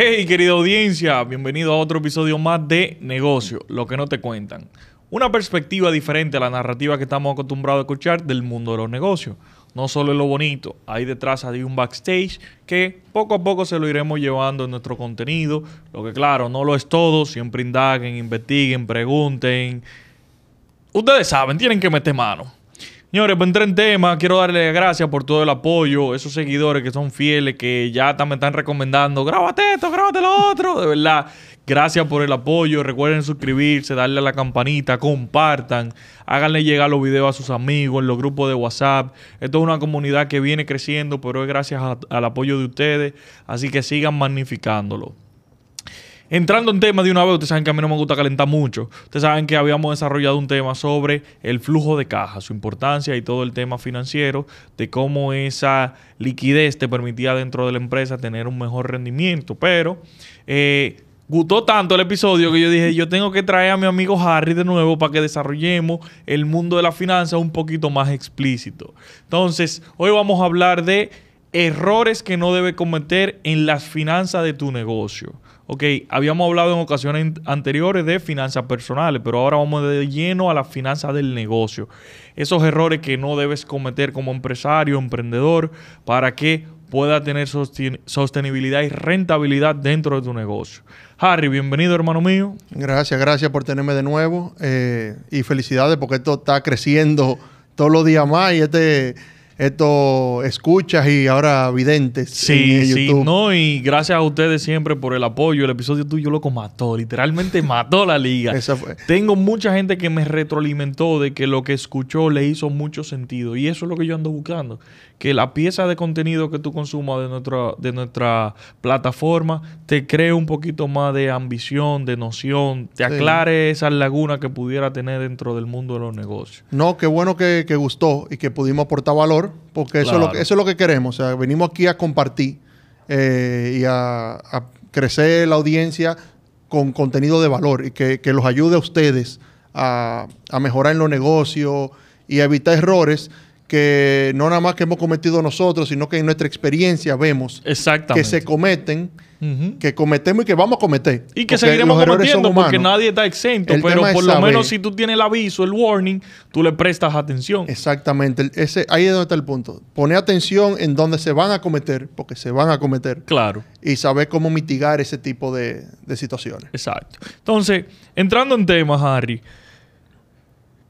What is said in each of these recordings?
Hey, querida audiencia, bienvenido a otro episodio más de Negocio, lo que no te cuentan. Una perspectiva diferente a la narrativa que estamos acostumbrados a escuchar del mundo de los negocios. No solo es lo bonito, hay detrás hay un backstage que poco a poco se lo iremos llevando en nuestro contenido. Lo que claro, no lo es todo, siempre indaguen, investiguen, pregunten. Ustedes saben, tienen que meter mano. Señores, pues entré en tema. Quiero darle gracias por todo el apoyo. Esos seguidores que son fieles, que ya me están recomendando. Grábate esto, grábate lo otro. De verdad, gracias por el apoyo. Recuerden suscribirse, darle a la campanita, compartan. Háganle llegar los videos a sus amigos en los grupos de WhatsApp. Esto es una comunidad que viene creciendo, pero es gracias al apoyo de ustedes. Así que sigan magnificándolo. Entrando en tema de una vez, ustedes saben que a mí no me gusta calentar mucho. Ustedes saben que habíamos desarrollado un tema sobre el flujo de caja, su importancia y todo el tema financiero, de cómo esa liquidez te permitía dentro de la empresa tener un mejor rendimiento. Pero eh, gustó tanto el episodio que yo dije, yo tengo que traer a mi amigo Harry de nuevo para que desarrollemos el mundo de la finanza un poquito más explícito. Entonces, hoy vamos a hablar de errores que no debe cometer en las finanzas de tu negocio. Ok, habíamos hablado en ocasiones anteriores de finanzas personales, pero ahora vamos de lleno a las finanzas del negocio. Esos errores que no debes cometer como empresario, emprendedor, para que pueda tener sostenibilidad y rentabilidad dentro de tu negocio. Harry, bienvenido hermano mío. Gracias, gracias por tenerme de nuevo eh, y felicidades porque esto está creciendo todos los días más y este esto escuchas y ahora videntes. Sí, sí, no, y gracias a ustedes siempre por el apoyo. El episodio tuyo loco mató, literalmente mató la liga. Tengo mucha gente que me retroalimentó de que lo que escuchó le hizo mucho sentido y eso es lo que yo ando buscando que la pieza de contenido que tú consumas de nuestra, de nuestra plataforma te cree un poquito más de ambición, de noción, te aclare esas lagunas que pudiera tener dentro del mundo de los negocios. No, qué bueno que, gustó y que pudimos aportar valor, porque eso, es lo, eso es lo que queremos. O sea, venimos aquí a compartir eh, y a, crecer la audiencia con contenido de valor y que, que los ayude a ustedes a, a mejorar en los negocios y a evitar errores que no nada más que hemos cometido nosotros, sino que en nuestra experiencia vemos que se cometen, que cometemos y que vamos a cometer. Y que seguiremos cometiendo porque nadie está exento, pero por lo menos si tú tienes el aviso, el warning, tú le prestas atención. Exactamente, ese, ahí es donde está el punto. Poner atención en donde se van a cometer, porque se van a cometer. Claro. Y saber cómo mitigar ese tipo de, de situaciones. Exacto. Entonces, entrando en temas, Harry.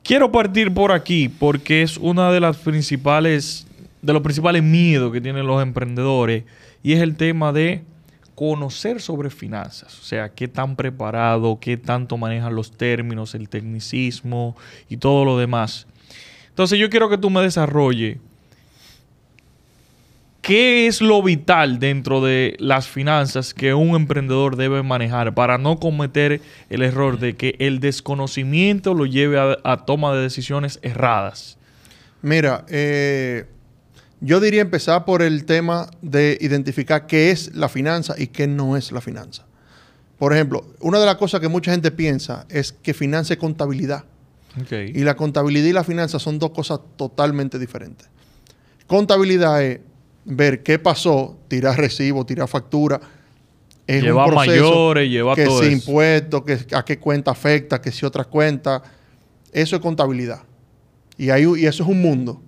Quiero partir por aquí porque es una de las principales, de los principales miedos que tienen los emprendedores y es el tema de conocer sobre finanzas, o sea, qué tan preparado, qué tanto manejan los términos, el tecnicismo y todo lo demás. Entonces yo quiero que tú me desarrolles ¿Qué es lo vital dentro de las finanzas que un emprendedor debe manejar para no cometer el error de que el desconocimiento lo lleve a, toma de decisiones erradas? Mira, eh, yo diría empezar por el tema de identificar qué es la finanza y qué no es la finanza. Por ejemplo, una de las cosas que mucha gente piensa es que finanza es contabilidad. Y la contabilidad y la finanza son dos cosas totalmente diferentes. Contabilidad es ver qué pasó, tirar recibo, tirar factura. Es lleva un mayores, lleva que todo si impuestos, que a qué cuenta afecta, que si otras cuentas. Eso es contabilidad. Y, hay, y eso es un mundo.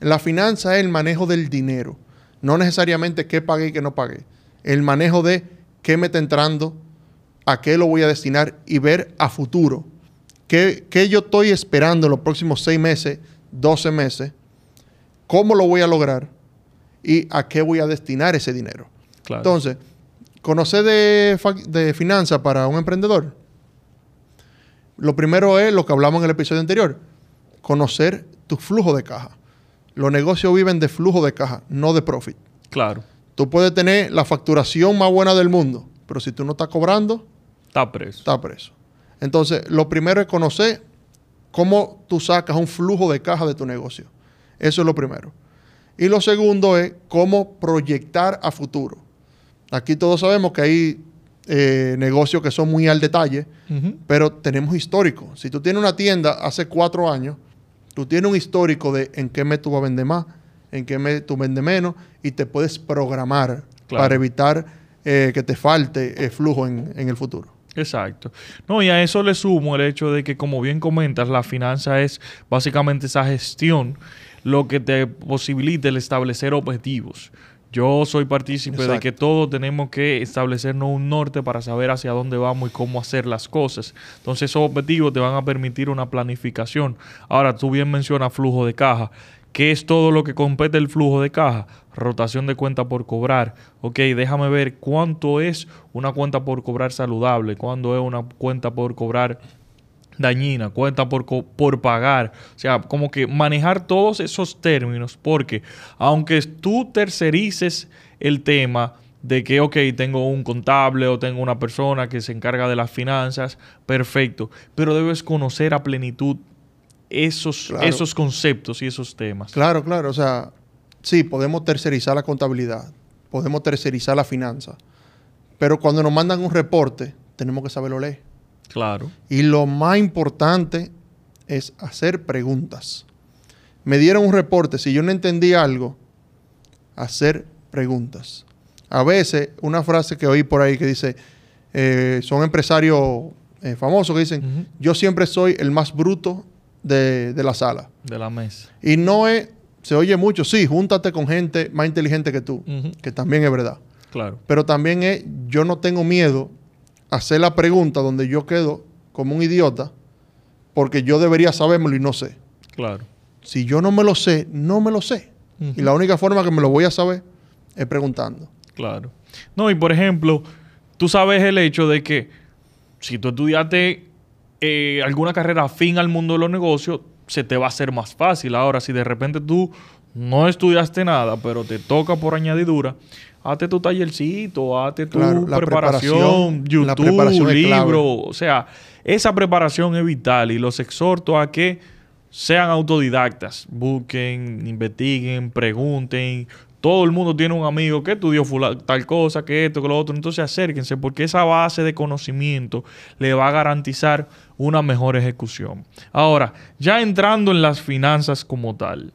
La finanza es el manejo del dinero. No necesariamente qué pagué y qué no pagué. El manejo de qué me está entrando, a qué lo voy a destinar y ver a futuro. ¿Qué, qué yo estoy esperando en los próximos seis meses, 12 meses? ¿Cómo lo voy a lograr? Y a qué voy a destinar ese dinero. Entonces, conocer de, de finanzas para un emprendedor. Lo primero es lo que hablamos en el episodio anterior, conocer tu flujo de caja. Los negocios viven de flujo de caja, no de profit. Claro. Tú puedes tener la facturación más buena del mundo, pero si tú no estás cobrando, está preso. Está preso. Entonces, lo primero es conocer cómo tú sacas un flujo de caja de tu negocio. Eso es lo primero. Y lo segundo es cómo proyectar a futuro. Aquí todos sabemos que hay eh, negocios que son muy al detalle, pero tenemos histórico. Si tú tienes una tienda hace cuatro años, tú tienes un histórico de en qué mes tú vas a vender más, en qué mes tú vendes menos, y te puedes programar para evitar eh, que te falte eh, flujo en, en el futuro. Exacto. No, y a eso le sumo el hecho de que, como bien comentas, la finanza es básicamente esa gestión lo que te posibilita el establecer objetivos. Yo soy partícipe de que todos tenemos que establecernos un norte para saber hacia dónde vamos y cómo hacer las cosas. Entonces esos objetivos te van a permitir una planificación. Ahora, tú bien mencionas flujo de caja. ¿Qué es todo lo que compete el flujo de caja? Rotación de cuenta por cobrar. Ok, déjame ver cuánto es una cuenta por cobrar saludable, cuándo es una cuenta por cobrar dañina, cuenta por, por pagar. O sea, como que manejar todos esos términos, porque aunque tú tercerices el tema de que, ok, tengo un contable o tengo una persona que se encarga de las finanzas, perfecto, pero debes conocer a plenitud esos, Claro. esos conceptos y esos temas. Claro, claro. O sea, sí, podemos tercerizar la contabilidad, podemos tercerizar la finanza, pero cuando nos mandan un reporte, tenemos que saberlo leer. Claro. Y lo más importante es hacer preguntas. Me dieron un reporte, si yo no entendí algo, hacer preguntas. A veces, una frase que oí por ahí que dice, eh, son empresarios eh, famosos que dicen, yo siempre soy el más bruto de, de la sala. De la mesa. Y no es, se oye mucho, sí, júntate con gente más inteligente que tú, que también es verdad. Claro. Pero también es, yo no tengo miedo hacer la pregunta donde yo quedo como un idiota, porque yo debería sabérmelo y no sé. Claro. Si yo no me lo sé, no me lo sé. Y la única forma que me lo voy a saber es preguntando. Claro. No, y por ejemplo, tú sabes el hecho de que si tú estudiaste eh, alguna carrera afín al mundo de los negocios, se te va a hacer más fácil. Ahora, si de repente tú no estudiaste nada, pero te toca por añadidura, hazte tu tallercito, hazte tu Claro, preparación, preparación- YouTube, la preparación libro. O sea, esa preparación es vital y los exhorto a que sean autodidactas. Busquen, investiguen, pregunten. Todo el mundo tiene un amigo que estudió tal cosa, que esto, que lo otro. Entonces acérquense porque esa base de conocimiento le va a garantizar una mejor ejecución. Ahora, ya entrando en las finanzas como tal,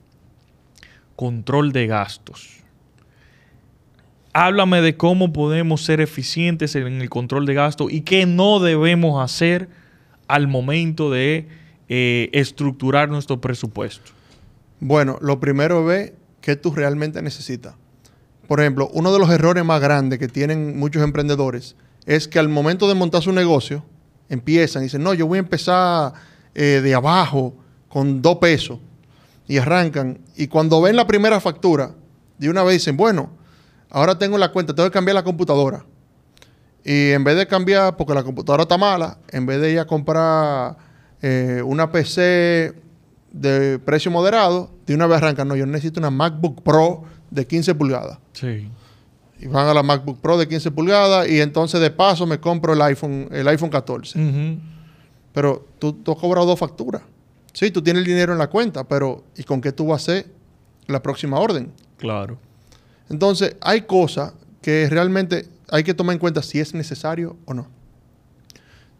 control de gastos. Háblame de cómo podemos ser eficientes en el control de gastos y qué no debemos hacer al momento de eh, estructurar nuestro presupuesto. Bueno, lo primero es qué tú realmente necesitas. Por ejemplo, uno de los errores más grandes que tienen muchos emprendedores es que al momento de montar su negocio, empiezan y dicen, no, yo voy a empezar eh, de abajo con dos pesos. Y arrancan. Y cuando ven la primera factura, de una vez dicen, bueno, ahora tengo la cuenta, tengo que cambiar la computadora. Y en vez de cambiar, porque la computadora está mala, en vez de ir a comprar eh, una PC de precio moderado, de una vez arrancan, no, yo necesito una MacBook Pro de 15 pulgadas. Sí. Y van a la MacBook Pro de 15 pulgadas y entonces de paso me compro el iPhone, el iPhone 14. Ujú. Pero tú, tú has cobrado dos facturas. Sí, tú tienes el dinero en la cuenta, pero ¿y con qué tú vas a hacer la próxima orden? Claro. Entonces, hay cosas que realmente hay que tomar en cuenta si es necesario o no.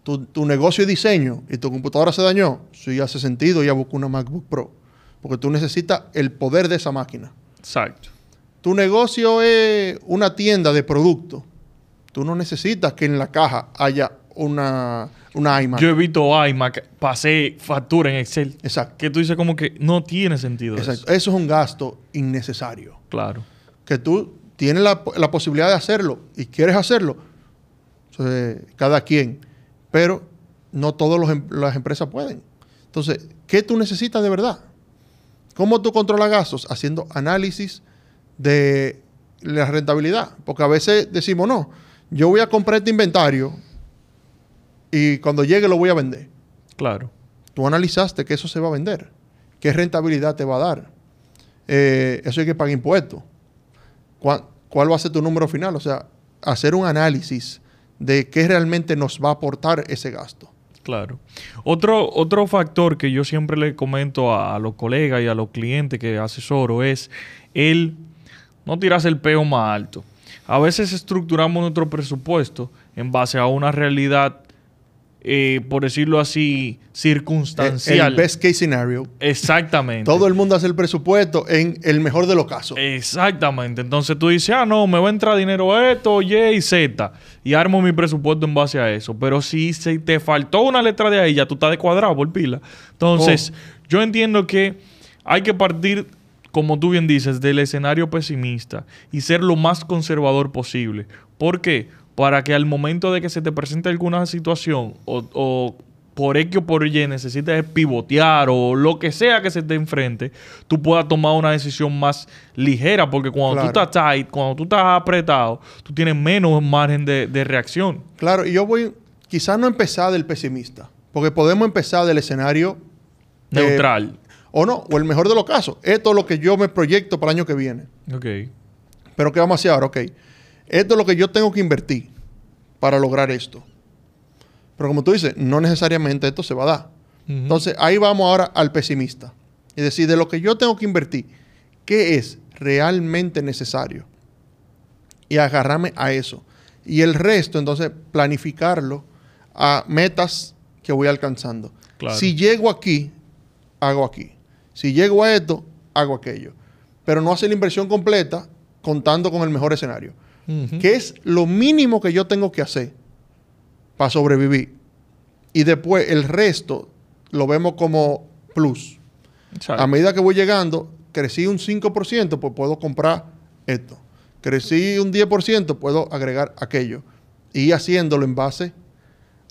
Tu, tu negocio es diseño y tu computadora se dañó, sí hace sentido ya buscar una MacBook Pro, porque tú necesitas el poder de esa máquina. Exacto. Tu negocio es una tienda de productos. Tú no necesitas que en la caja haya una, una iMac. Yo he visto iMac, pasé factura en Excel. Exacto. Que tú dices como que no tiene sentido Exacto. eso. Eso es un gasto innecesario. Claro. que tú tienes la, la posibilidad de hacerlo y quieres hacerlo, entonces, cada quien, pero no todas las empresas pueden. Entonces, ¿qué tú necesitas de verdad? ¿Cómo tú controlas gastos? Haciendo análisis de la rentabilidad. Porque a veces decimos, no, yo voy a comprar este inventario y cuando llegue lo voy a vender. Claro. Tú analizaste que eso se va a vender. ¿Qué rentabilidad te va a dar? Eh, eso hay que pagar impuestos. ¿Cuál, ¿Cuál va a ser tu número final? O sea, hacer un análisis de qué realmente nos va a aportar ese gasto. Claro. Otro, otro factor que yo siempre le comento a, a los colegas y a los clientes que asesoro es el no tirarse el peo más alto. A veces estructuramos nuestro presupuesto en base a una realidad eh, por decirlo así, circunstancial. El best case scenario. Exactamente. Todo el mundo hace el presupuesto en el mejor de los casos. Exactamente. Entonces tú dices, ah, no, me va a entrar dinero esto, Y y Z. Y armo mi presupuesto en base a eso. Pero si se te faltó una letra de ahí, ya tú estás descuadrado por pila. Entonces, Oh. yo entiendo que hay que partir, como tú bien dices, del escenario pesimista y ser lo más conservador posible. ¿Por qué? Para que al momento de que se te presente alguna situación o, o por X o por Y necesites pivotear o lo que sea que se te enfrente, tú puedas tomar una decisión más ligera. Porque cuando tú estás tight, cuando tú estás apretado, tú tienes menos margen de, de reacción. Claro, y yo voy, quizás no empezar del pesimista, porque podemos empezar del escenario eh, Neutral. o no, o el mejor de los casos. Esto es lo que yo me proyecto para el año que viene. ok. Pero ¿qué vamos a hacer ahora? Ok, esto es lo que yo tengo que invertir para lograr esto. Pero como tú dices, no necesariamente esto se va a dar. Entonces ahí vamos ahora al pesimista. Es decir, de lo que yo tengo que invertir, ¿qué es realmente necesario? Y agarrarme a eso. Y el resto, entonces, planificarlo a metas que voy alcanzando. Claro. Si llego aquí, hago aquí. Si llego a esto, hago aquello. Pero no hacer la inversión completa contando con el mejor escenario. ¿Qué es lo mínimo que yo tengo que hacer para sobrevivir? Y después el resto lo vemos como plus. Exacto. A medida que voy llegando, crecí un 5%, pues puedo comprar esto. Crecí un 10%, puedo agregar aquello. Y haciéndolo en base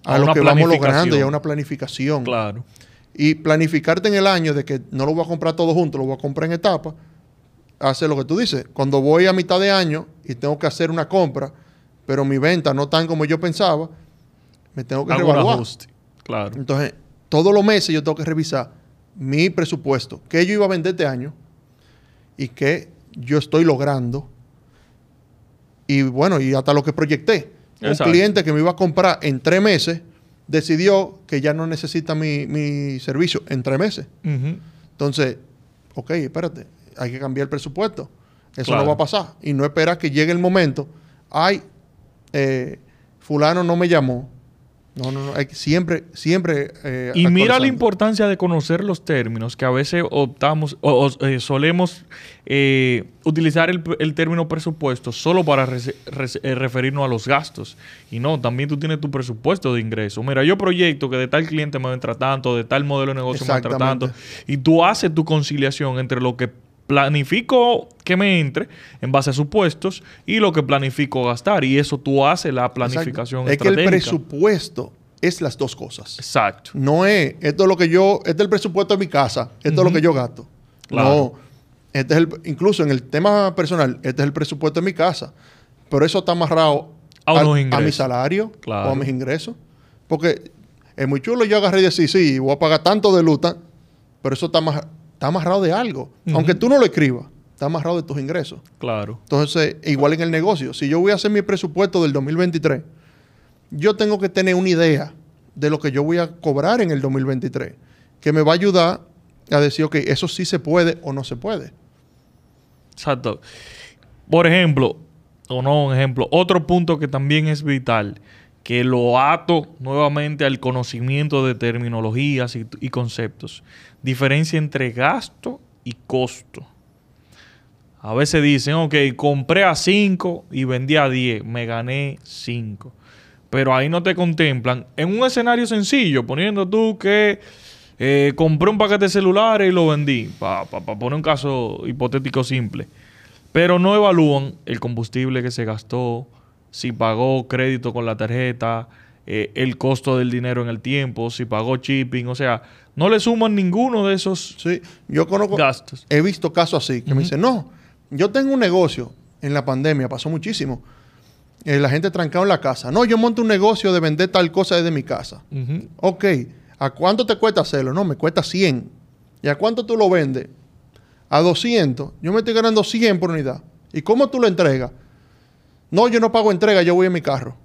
a, A lo que vamos logrando y a una planificación. Claro. Y planificarte en el año de que no lo voy a comprar todo junto, lo voy a comprar en etapas, hace lo que tú dices. Cuando voy a mitad de año y tengo que hacer una compra, pero mi venta no tan como yo pensaba, me tengo que revaluar. ajuste. Claro. Entonces, todos los meses yo tengo que revisar mi presupuesto, qué yo iba a vender este año y qué yo estoy logrando. Y bueno, y hasta lo que proyecté. Exacto. Un cliente que me iba a comprar en tres meses decidió que ya no necesita mi, mi servicio en tres meses. Entonces, ok, espérate, hay que cambiar el presupuesto. Eso Claro. no va a pasar. Y no esperar que llegue el momento. Ay, eh, fulano no me llamó. No, no, no. Hay que siempre, siempre. eh, Y mira la importancia de conocer los términos, que a veces optamos o, o, eh, solemos eh, utilizar el, el término presupuesto solo para eh, referirnos a los gastos. Y no, también tú tienes tu presupuesto de ingreso. Mira, yo proyecto que de tal cliente me entra tanto, de tal modelo de negocio me entra tanto. Y tú haces tu conciliación entre lo que planifico que me entre en base a supuestos y lo que planifico gastar. Y eso tú haces la Exacto. planificación Es que el presupuesto es las dos cosas. Exacto. No es, esto es lo que yo, este es el presupuesto de mi casa, esto es lo que yo gasto. Claro. No, este es el, incluso en el tema personal, este es el presupuesto de mi casa. Pero eso está amarrado A al- unos mi salario Claro. o a mis ingresos. Porque es muy chulo yo agarré y decir, sí, voy a pagar tanto de luta, pero eso está, amarra- está amarrado de algo. Aunque tú no lo escribas, está amarrado de tus ingresos. Claro. Entonces, igual en el negocio, si yo voy a hacer mi presupuesto del 2023, yo tengo que tener una idea de lo que yo voy a cobrar en el 2023, que me va a ayudar a decir, ok, eso sí se puede o no se puede. Exacto. Por ejemplo, o no un ejemplo, otro punto que también es vital, que lo ato nuevamente al conocimiento de terminologías y, conceptos. Diferencia entre gasto y costo. A veces dicen, ok, compré a 5 y vendí a 10, me gané 5. Pero ahí no te contemplan. En un escenario sencillo, poniendo tú que eh, compré un paquete de celulares y lo vendí, para poner un caso hipotético simple. Pero no evalúan el combustible que se gastó, si pagó crédito con la tarjeta, eh, el costo del dinero en el tiempo, si pagó shipping, o sea, no le suman ninguno de esos Sí, yo conozco, gastos. he visto casos así, que me dicen, no, yo tengo un negocio, en la pandemia pasó muchísimo, Eh, la gente trancado en la casa, no, yo monto un negocio de vender tal cosa desde mi casa. Ok, ¿a cuánto te cuesta hacerlo? No, me cuesta 100. ¿Y a cuánto tú lo vendes? A 200. Yo me estoy ganando 100 por unidad. ¿Y cómo tú lo entregas? No, yo no pago entrega, yo voy en mi carro.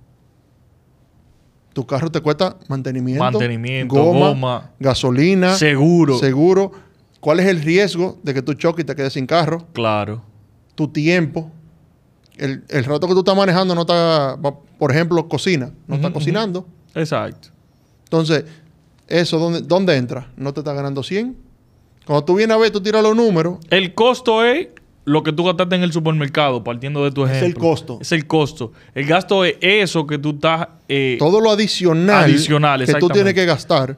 Tu carro te cuesta mantenimiento, Mantenimiento, goma, gasolina, Seguro. seguro. ¿Cuál es el riesgo de que tú choques y te quedes sin carro? Claro. Tu tiempo. El, el rato que tú estás manejando no está, por ejemplo, cocina. No está cocinando. Exacto. Entonces, ¿eso dónde, dónde entra? ¿No te está ganando 100? Cuando tú vienes a ver, tú tiras los números. El costo es lo que tú gastaste en el supermercado, partiendo de tu Es ejemplo. el costo. Es el costo. El gasto es eso que tú estás... eh, Todo lo adicional, Adicional, que tú tienes que gastar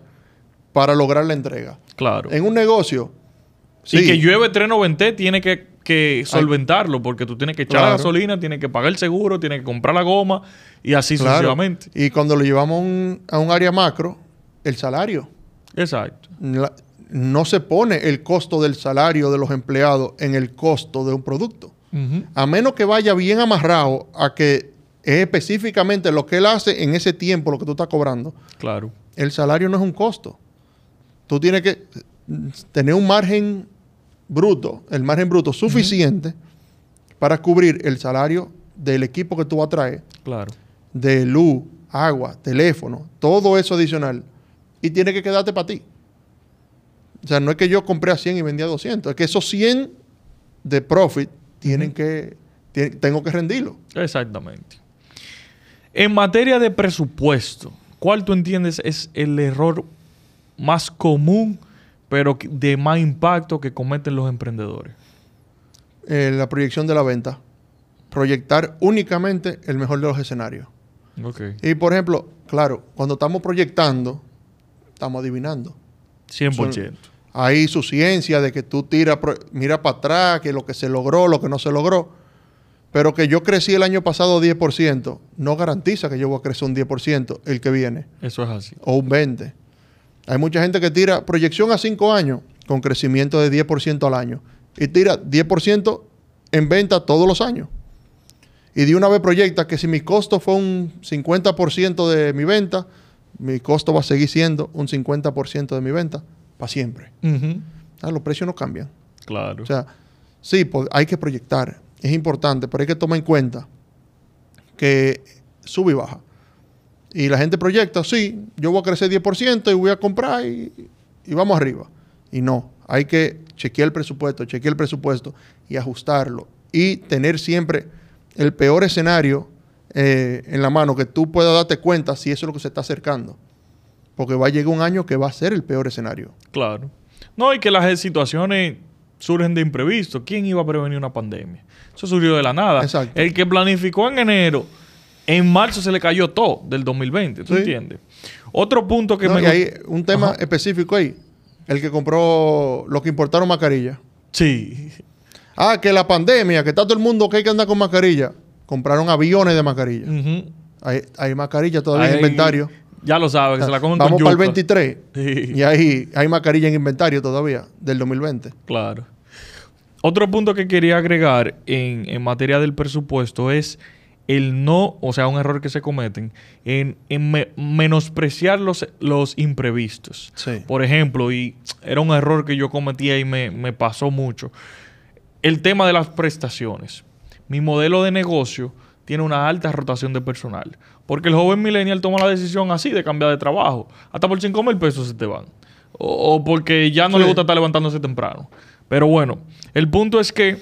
para lograr la entrega. Claro. En un negocio, Y sí, que llueve 390 tiene que, que solventarlo, porque tú tienes que echar la gasolina, tienes que pagar el seguro, tienes que comprar la goma y así claro. sucesivamente. Y cuando lo llevamos a un, a un área macro, el salario. Exacto. La- no se pone el costo del salario de los empleados en el costo de un producto. A menos que vaya bien amarrado a que es específicamente lo que él hace en ese tiempo, lo que tú estás cobrando. Claro. El salario no es un costo. Tú tienes que tener un margen bruto, el margen bruto suficiente para cubrir el salario del equipo que tú vas a traer, Claro. de luz, agua, teléfono, todo eso adicional. Y tiene que quedarte para ti. O sea, no es que yo compré a 100 y vendí a 200, es que esos 100 de profit tienen que, tengo que rendirlo. Exactamente. En materia de presupuesto, ¿cuál tú entiendes es el error más común, pero de más impacto que cometen los emprendedores? Eh, la proyección de la venta. Proyectar únicamente el mejor de los escenarios. Ok. Y por ejemplo, claro, cuando estamos proyectando, estamos adivinando. 100%. Hay su ciencia de que tú tiras, mira para atrás, que lo que se logró, lo que no se logró. Pero que yo crecí el año pasado 10%, no garantiza que yo voy a crecer un 10% el que viene, Eso es así. o un 20%. Hay mucha gente que tira proyección a 5 años con crecimiento de 10% al año y tira 10% en venta todos los años. Y de una vez proyecta que si mi costo fue un 50% de mi venta, mi costo va a seguir siendo un 50% de mi venta para siempre. Ah, los precios no cambian. Claro. O sea, sí, pues, hay que proyectar. Es importante, pero hay que tomar en cuenta que sube y baja. Y la gente proyecta, sí, yo voy a crecer 10% y voy a comprar y, y vamos arriba. Y no, hay que chequear el presupuesto, chequear el presupuesto y ajustarlo. Y tener siempre el peor escenario eh, en la mano, que tú puedas darte cuenta si eso es lo que se está acercando. Porque va a llegar un año que va a ser el peor escenario. Claro. No, y que las situaciones surgen de imprevisto. ¿Quién iba a prevenir una pandemia? Eso surgió de la nada. Exacto. El que planificó en enero, en marzo se le cayó todo del 2020. ¿Tú Sí. entiendes? Otro punto que No, me y hay un tema Ajá. específico ahí. El que compró, los que importaron mascarilla. Sí. Ah, que la pandemia, que está todo el mundo que hay que andar con mascarilla. Compraron aviones de mascarilla. Hay, hay mascarilla todavía en Ahí- inventario. Ya lo sabes, que se la comen Vamos con para el yuca. 23 Sí. y ahí hay mascarilla en inventario todavía del 2020. Claro. Otro punto que quería agregar en, en materia del presupuesto es el no, o sea, un error que se cometen, en, en me- menospreciar los, los imprevistos. Sí. Por ejemplo, y era un error que yo cometía y me, me pasó mucho, el tema de las prestaciones. Mi modelo de negocio tiene una alta rotación de personal, porque el joven millennial toma la decisión así de cambiar de trabajo. Hasta por 5 mil pesos se te van. O, o porque ya no Sí. le gusta estar levantándose temprano. Pero bueno, el punto es que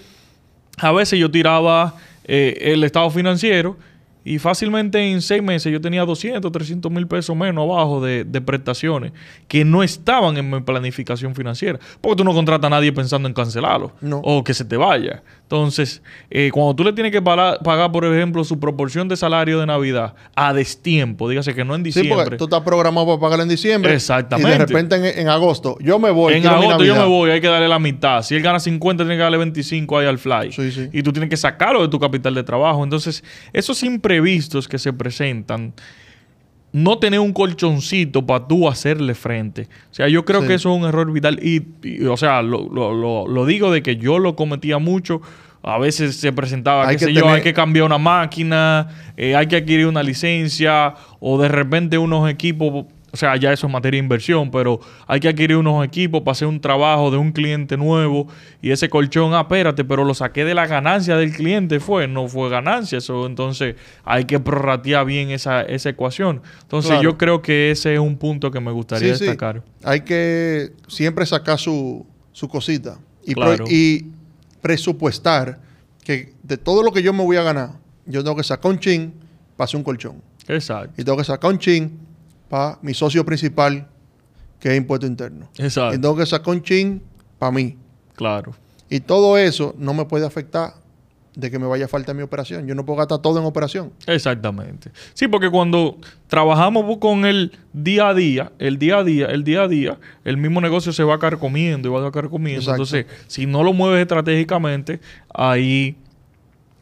a veces yo tiraba eh, el estado financiero y fácilmente en seis meses yo tenía 200, 300 mil pesos menos abajo de, de prestaciones que no estaban en mi planificación financiera. Porque tú no contratas a nadie pensando en cancelarlo No. o que se te vaya. Entonces, eh, cuando tú le tienes que pala- pagar, por ejemplo, su proporción de salario de Navidad a destiempo, dígase que no en Sí, diciembre. porque tú estás programado para pagar en diciembre. Exactamente. Y de repente en, en agosto, yo me voy. en agosto yo me voy, hay que darle la mitad. Si él gana 50, tiene que darle 25 ahí al fly. Sí, sí. Y tú tienes que sacarlo de tu capital de trabajo. Entonces, esos imprevistos que se presentan, no tener un colchoncito para tú hacerle frente. O sea, yo creo Sí. que eso es un error vital. Y, y, o sea, lo, lo- lo- lo digo de que yo lo cometía mucho. A veces se presentaba, Hay qué que sé yo, tener- hay que cambiar una máquina, eh, hay que adquirir una licencia, o de repente unos equipos, o sea, ya eso es materia de inversión, pero hay que adquirir unos equipos para hacer un trabajo de un cliente nuevo y ese colchón, ah, espérate, pero lo saqué de la ganancia del cliente, fue, no fue ganancia, eso, entonces hay que prorratear bien esa, esa ecuación. Entonces Claro. yo creo que ese es un punto que me gustaría Sí, sí. destacar. Hay que siempre sacar su, su cosita y, y presupuestar que de todo lo que yo me voy a ganar, yo tengo que sacar un chin para hacer un colchón. Exacto. Y tengo que sacar un chin para mi socio principal, que es impuesto interno. Exacto. Y tengo que sacar un chin para mí. Claro. Y todo eso no me puede afectar de que me vaya a falta mi operación. Yo no puedo gastar todo en operación. Exactamente. Sí, porque cuando trabajamos con el día a día, el día a día, el día a día, el mismo negocio se va a carcomiendo y va a carcomiendo. Exacto. Entonces, si no lo mueves estratégicamente, ahí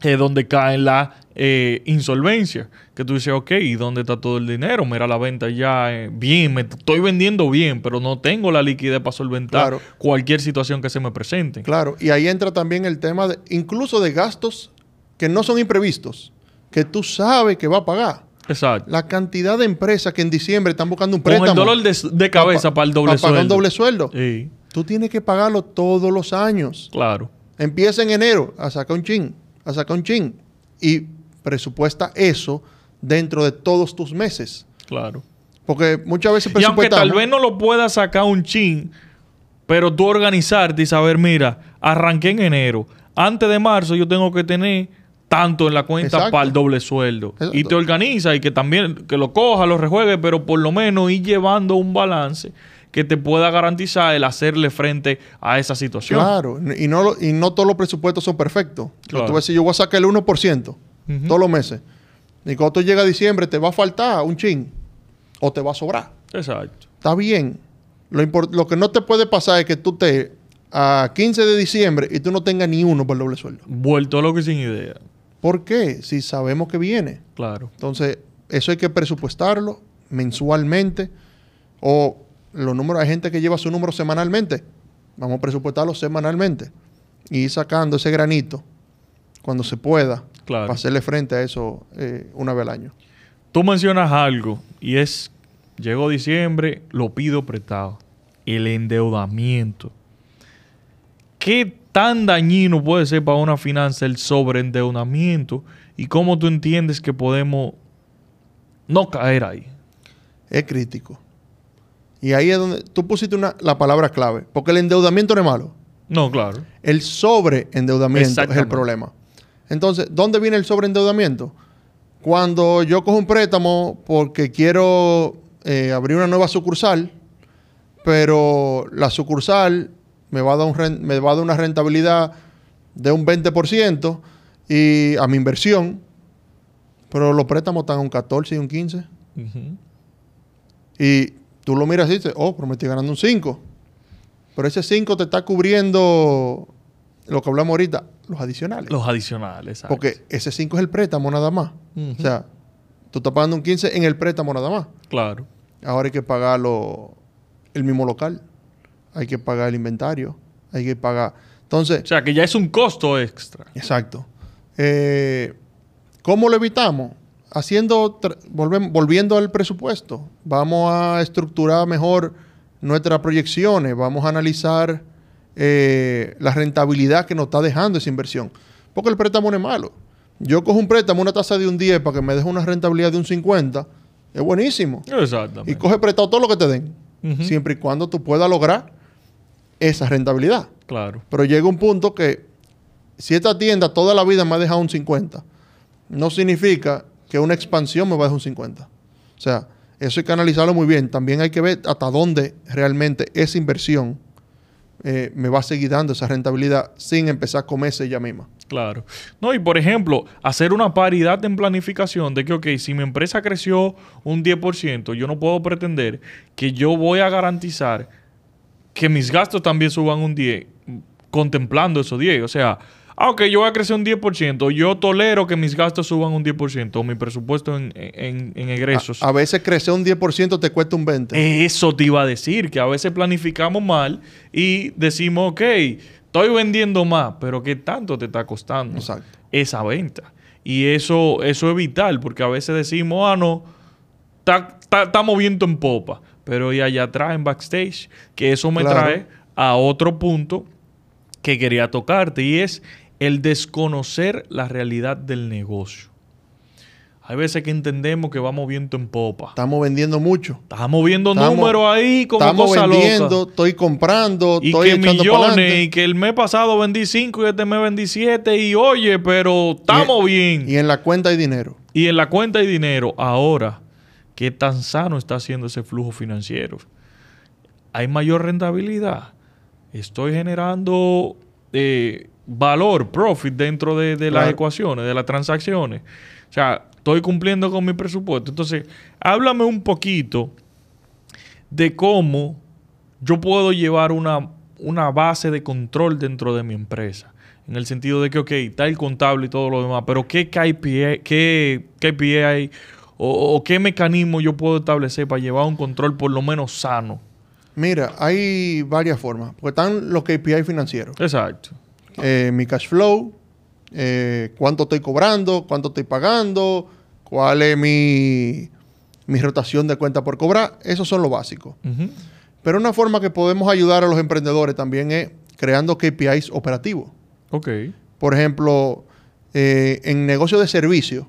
es donde cae la eh, insolvencia. Que tú dices, ok, ¿y dónde está todo el dinero? Mira la venta ya eh, bien, me estoy vendiendo bien, pero no tengo la liquidez para solventar Claro. cualquier situación que se me presente. Claro, y ahí entra también el tema de, incluso de gastos que no son imprevistos, que tú sabes que va a pagar. Exacto. La cantidad de empresas que en diciembre están buscando un Con préstamo. el dolor de, de cabeza pa- para el doble sueldo. un doble sueldo. Sí, Tú tienes que pagarlo todos los años. claro. Empieza en enero a sacar un chin, a sacar un chin. Y presupuesta eso dentro de todos tus meses. Claro. Porque muchas veces Y aunque tal vez no lo puedas sacar un chin, pero tú organizarte y saber, mira, arranqué en enero. Antes de marzo yo tengo que tener tanto en la cuenta Exacto. para el doble sueldo. Exacto. Y te organiza y que también que lo coja, lo rejuegue, pero por lo menos ir llevando un balance que te pueda garantizar el hacerle frente a esa situación. Claro, y no, lo- y no todos los presupuestos son perfectos. Claro. Tú ves si yo voy a sacar el 1% Todos los meses. Y cuando tú llegas a diciembre te va a faltar un chin o te va a sobrar. Exacto. Está bien. Lo, lo que no te puede pasar es que tú te a 15 de diciembre y tú no tengas ni uno por el doble sueldo. Vuelto loco y sin idea. ¿Por qué? Si sabemos que viene. Claro. Entonces, eso hay que presupuestarlo mensualmente o los números, hay gente que lleva su número semanalmente. Vamos a presupuestarlo semanalmente y ir sacando ese granito cuando se pueda Claro. para hacerle frente a eso eh, una vez al año. Tú mencionas algo y es, llegó diciembre, lo pido prestado. El endeudamiento. ¿Qué tan dañino puede ser para una finanza el sobreendeudamiento? ¿Y cómo tú entiendes que podemos no caer ahí? Es crítico. Y ahí es donde tú pusiste una, la palabra clave, porque el endeudamiento no es malo. No, claro. El sobreendeudamiento es el problema. Entonces, ¿dónde viene el sobreendeudamiento? Cuando yo cojo un préstamo porque quiero eh, abrir una nueva sucursal, pero la sucursal me va a dar, un ren- me va a dar una rentabilidad de un 20% y a mi inversión, pero los préstamos están a un 14 y un 15. Ujú. Y tú lo miras y dices, oh, pero me estoy ganando un 5. Pero ese 5 te está cubriendo lo que hablamos ahorita, los adicionales. Los adicionales. exacto. Porque ese 5 es el préstamo nada más. O sea, tú estás pagando un 15 en el préstamo nada más. Claro. Ahora hay que pagarlo el mismo local. Hay que pagar el inventario. Hay que pagar. Entonces, O sea, que ya es un costo extra. Exacto. Eh, ¿Cómo lo evitamos? Haciendo, volviendo al presupuesto. Vamos a estructurar mejor nuestras proyecciones. Vamos a analizar eh, la rentabilidad que nos está dejando esa inversión. Porque el préstamo no es malo. Yo cojo un préstamo, una tasa de un 10 para que me deje una rentabilidad de un 50. Es buenísimo. Exactamente. Y coge prestado todo lo que te den. Siempre y cuando tú puedas lograr esa rentabilidad. Claro. Pero llega un punto que si esta tienda toda la vida me ha dejado un 50, no significa que una expansión me va a dejar un 50. O sea, eso hay que analizarlo muy bien. También hay que ver hasta dónde realmente esa inversión eh, me va a seguir dando esa rentabilidad sin empezar a comerse ella misma. Claro. No, y por ejemplo, hacer una paridad en planificación de que, ok, si mi empresa creció un 10%, yo no puedo pretender que yo voy a garantizar que mis gastos también suban un 10, contemplando esos 10. O sea, ah, ok, yo voy a crecer un 10%, yo tolero que mis gastos suban un 10%, o mi presupuesto en, en, en egresos. A, a veces crecer un 10% te cuesta un 20%. Eso te iba a decir, que a veces planificamos mal y decimos, ok, estoy vendiendo más, pero ¿qué tanto te está costando Exacto. esa venta? Y eso, eso es vital, porque a veces decimos, ah, no, estamos viendo en popa, pero y allá atrás en backstage, que eso me Claro. trae a otro punto que quería tocarte, y es el desconocer la realidad del negocio. Hay veces que entendemos que vamos viendo en popa. Estamos vendiendo mucho. Estamos viendo números ahí como Estamos cosa vendiendo, loca. estoy comprando, Y estoy que echando millones, y que el mes pasado vendí 5 y este mes vendí 7 y oye, pero estamos bien. Y en la cuenta hay dinero. Y en la cuenta hay dinero. Ahora, qué tan sano está haciendo ese flujo financiero. Hay mayor rentabilidad. Estoy generando eh, valor, profit dentro de, de las ecuaciones, de las transacciones. O sea, estoy cumpliendo con mi presupuesto. Entonces, háblame un poquito de cómo yo puedo llevar una, una base de control dentro de mi empresa. En el sentido de que, ok, está el contable y todo lo demás, pero ¿qué KPI, qué KPI o, o qué mecanismo yo puedo establecer para llevar un control por lo menos sano? Mira, hay varias formas. Porque están los KPI financieros. Exacto. Eh, mi cash flow, eh, cuánto estoy cobrando, cuánto estoy pagando, cuál es mi, mi rotación de cuenta por cobrar. Esos son los básicos. Ujú. Pero una forma que podemos ayudar a los emprendedores también es creando KPIs operativos. Ok. Por ejemplo, eh, en negocio de servicio,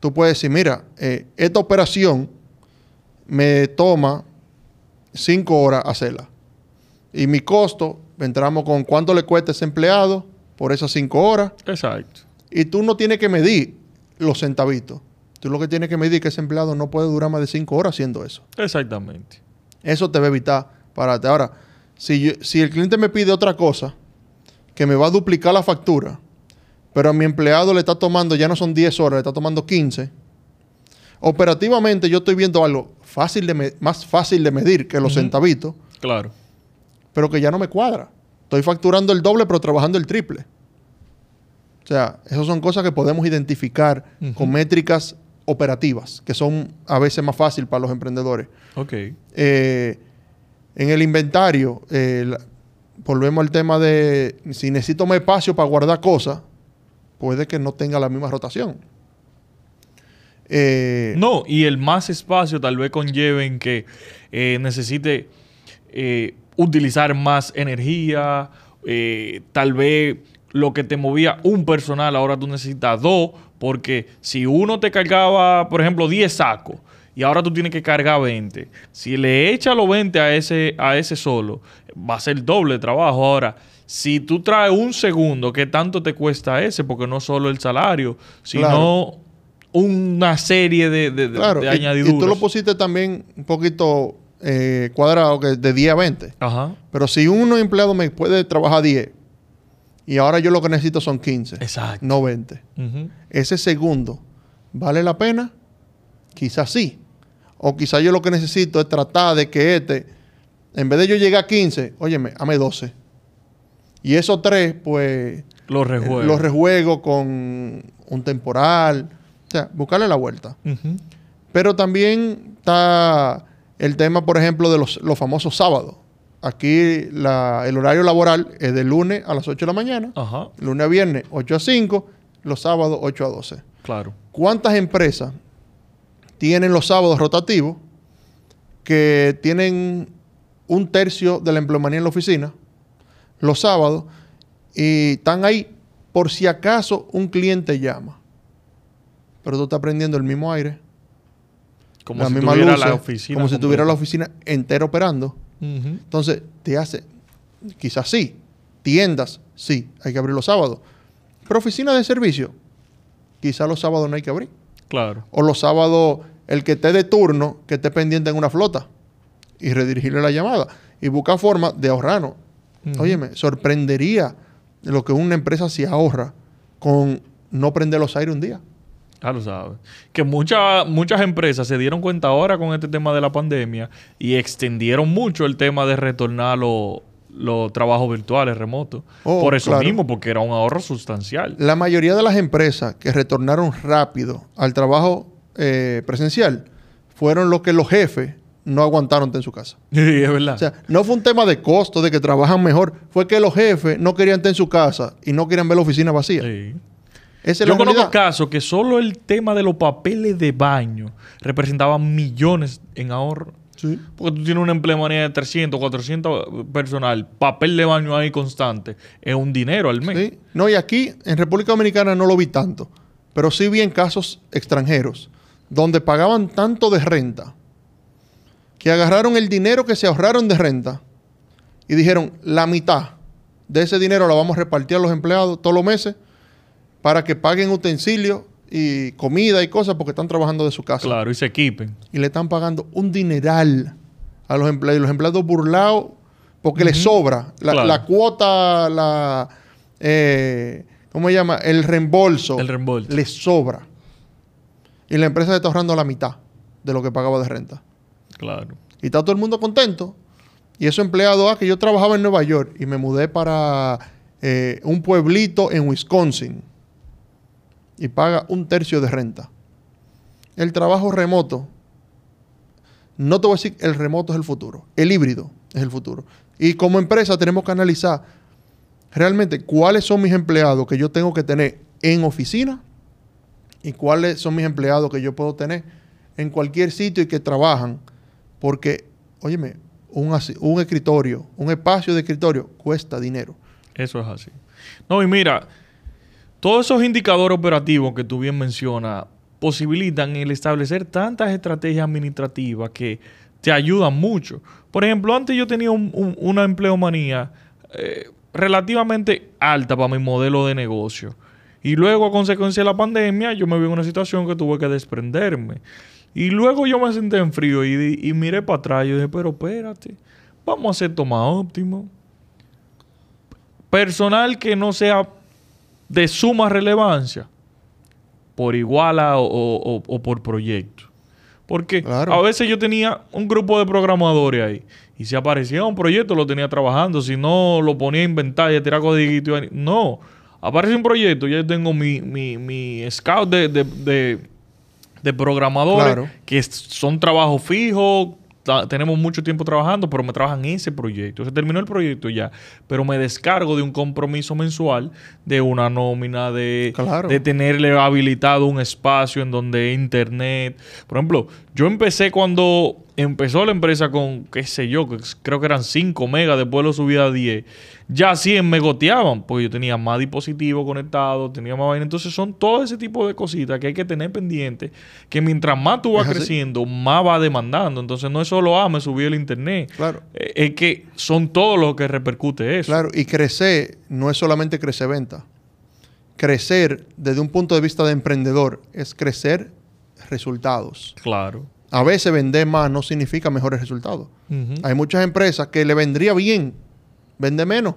tú puedes decir, mira, eh, esta operación me toma cinco horas hacerla. Y mi costo, entramos con cuánto le cuesta ese empleado por esas cinco horas. Exacto. Y tú no tienes que medir los centavitos. Tú lo que tienes que medir es que ese empleado no puede durar más de cinco horas haciendo eso. Exactamente. Eso te va a evitar. Ahora, si, yo- si el cliente me pide otra cosa, que me va a duplicar la factura, pero a mi empleado le está tomando, ya no son 10 horas, le está tomando 15, operativamente yo estoy viendo algo fácil de más fácil de medir que los centavitos, Claro. Pero que ya no me cuadra. Estoy facturando el doble, pero trabajando el triple. O sea, esas son cosas que podemos identificar con métricas operativas, que son a veces más fácil para los emprendedores. Ok. Eh, en el inventario, eh, la- volvemos al tema de si necesito más espacio para guardar cosas, puede que no tenga la misma rotación. Eh, No, y el más espacio tal vez conlleve en que eh, necesite eh, utilizar más energía, eh, tal vez lo que te movía un personal, ahora tú necesitas dos, porque si uno te cargaba, por ejemplo, 10 sacos, y ahora tú tienes que cargar 20, si le echa los 20 a ese, a ese solo, va a ser doble trabajo. Ahora, si tú traes un segundo, ¿qué tanto te cuesta ese? Porque no solo el salario, sino Claro. una serie de, de, de- claro, de y- añadiduras. y, tú lo pusiste también un poquito eh, cuadrado, que de 10 a 20. Ajá. Pero si uno empleado me puede trabajar 10 y ahora yo lo que necesito son 15, Exacto. no 20. Ujú. ese segundo vale la pena? Quizás sí. O quizás yo lo que necesito es tratar de que este, en vez de yo llegar a 15, óyeme, ame 12. Y esos tres, pues, Los eh, rejuegos. los rejuego con un temporal. O sea, buscarle la vuelta. Ujú. Pero también está el tema, por ejemplo, de los, los famosos sábados. Aquí la- el horario laboral es de lunes a las 8 de la mañana, Ajá. lunes a viernes 8 a 5, los sábados 8 a 12. Claro. ¿Cuántas empresas tienen los sábados rotativos que tienen un tercio de la empleomanía en la oficina los sábados y están ahí por si acaso un cliente llama? Pero tú estás prendiendo el mismo aire, Como la si misma tuviera la oficina. como si tuviera la oficina entera operando. Entonces, te hace, quizás sí, tiendas, sí, hay que abrir los sábados. Pero oficina de servicio, quizás los sábados no hay que abrir. Claro. O los sábados, el que esté de turno, que esté pendiente en una flota y redirigirle la llamada y buscar forma de ahorrarnos. Oye, me sorprendería lo que una empresa se ahorra con no prender los aires un día. Ya lo sabes. Que muchas muchas empresas se dieron cuenta ahora con este tema de la pandemia y extendieron mucho el tema de retornar los los trabajos virtuales remotos. Oh, Por eso claro. mismo, porque era un ahorro sustancial. La mayoría de las empresas que retornaron rápido al trabajo eh, presencial fueron los que los jefes no aguantaron en su casa. Sí, es verdad. O sea, no fue un tema de costo, de que trabajan mejor, fue que los jefes no querían estar en su casa y no querían ver la oficina vacía. Sí. Esa Yo conozco casos que solo el tema de los papeles de baño representaba millones en ahorro. Sí. Porque tú tienes una empleomanía de 300, 400 personal, papel de baño ahí constante, es un dinero al mes. Sí. No, y aquí en República Dominicana no lo vi tanto, pero sí vi en casos extranjeros donde pagaban tanto de renta que agarraron el dinero que se ahorraron de renta y dijeron la mitad de ese dinero la vamos a repartir a los empleados todos los meses para que paguen utensilios y comida y cosas porque están trabajando de su casa. Claro, y se equipen. Y le están pagando un dineral a los empleados. Los empleados burlados porque les sobra. La, Claro. la cuota, la... eh, ¿Cómo se llama? El reembolso. El reembolso. Les sobra. Y la empresa está ahorrando la mitad de lo que pagaba de renta. Claro. Y está todo el mundo contento. Y esos empleados, ah, que yo trabajaba en Nueva York y me mudé para eh, un pueblito en Wisconsin. Y paga un tercio de renta. El trabajo remoto. No te voy a decir el remoto es el futuro. El híbrido es el futuro. Y como empresa tenemos que analizar realmente cuáles son mis empleados que yo tengo que tener en oficina y cuáles son mis empleados que yo puedo tener en cualquier sitio y que trabajan. Porque, óyeme, un, un escritorio, un espacio de escritorio cuesta dinero. Eso es así. No, y mira, todos esos indicadores operativos que tú bien mencionas posibilitan el establecer tantas estrategias administrativas que te ayudan mucho. Por ejemplo, antes yo tenía un- un- una empleomanía eh, relativamente alta para mi modelo de negocio. Y luego, a consecuencia de la pandemia, yo me vi en una situación que tuve que desprenderme. Y luego yo me senté en frío y, miré para atrás y dije, pero espérate, vamos a hacer más óptimo personal que no sea de suma relevancia, por iguala o, o- o por proyecto. Porque Claro. a veces yo tenía un grupo de programadores ahí. Y si aparecía un proyecto, lo tenía trabajando. Si no, lo ponía a inventar y a tirar codiguito. y- No. Aparece un proyecto, ya tengo mi, mi, mi scout de, de, de- de programadores Claro. que son trabajos fijos. Tenemos mucho tiempo trabajando, pero me trabajan en ese proyecto. Se terminó el proyecto ya, pero me descargo de un compromiso mensual, de una nómina, de, Claro. de tenerle habilitado un espacio en donde internet. Por ejemplo, yo empecé cuando empezó la empresa con, qué sé yo, creo que eran 5 megas, después lo subí a 10. Ya 100 me goteaban, porque yo tenía más dispositivos conectados, tenía más vaina. Entonces son todo ese tipo de cositas que hay que tener pendientes, que mientras más tú vas creciendo, más va demandando. Entonces no es solo, ah, me subí el internet. Claro. Eh, Es que son todo lo que repercute eso. Claro, y crecer no es solamente crecer venta. Crecer desde un punto de vista de emprendedor es crecer resultados. Claro. A veces vender más no significa mejores resultados. Hay muchas empresas que le vendría bien vender menos.